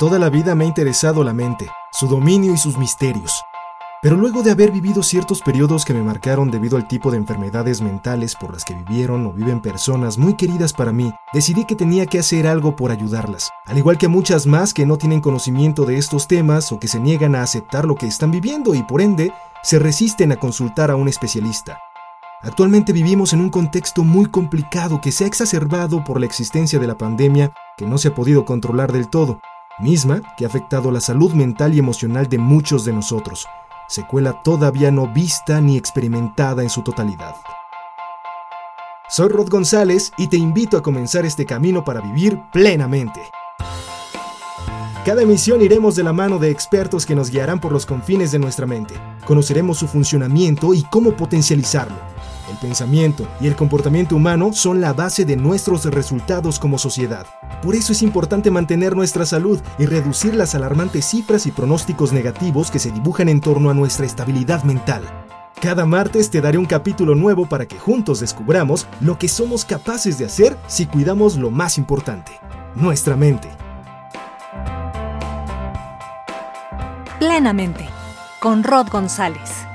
Toda la vida me ha interesado la mente, su dominio y sus misterios. Pero luego de haber vivido ciertos periodos que me marcaron debido al tipo de enfermedades mentales por las que vivieron o viven personas muy queridas para mí, decidí que tenía que hacer algo por ayudarlas, al igual que muchas más que no tienen conocimiento de estos temas o que se niegan a aceptar lo que están viviendo y por ende se resisten a consultar a un especialista. Actualmente vivimos en un contexto muy complicado que se ha exacerbado por la existencia de la pandemia que no se ha podido controlar del todo, misma que ha afectado la salud mental y emocional de muchos de nosotros, secuela todavía no vista ni experimentada en su totalidad. Soy Rod González y te invito a comenzar este camino para vivir plenamente. Cada emisión iremos de la mano de expertos que nos guiarán por los confines de nuestra mente. Conoceremos su funcionamiento y cómo potencializarlo. Pensamiento y el comportamiento humano son la base de nuestros resultados como sociedad. Por eso es importante mantener nuestra salud y reducir las alarmantes cifras y pronósticos negativos que se dibujan en torno a nuestra estabilidad mental. Cada martes te daré un capítulo nuevo para que juntos descubramos lo que somos capaces de hacer si cuidamos lo más importante, nuestra mente. Plenamente, con Rod González.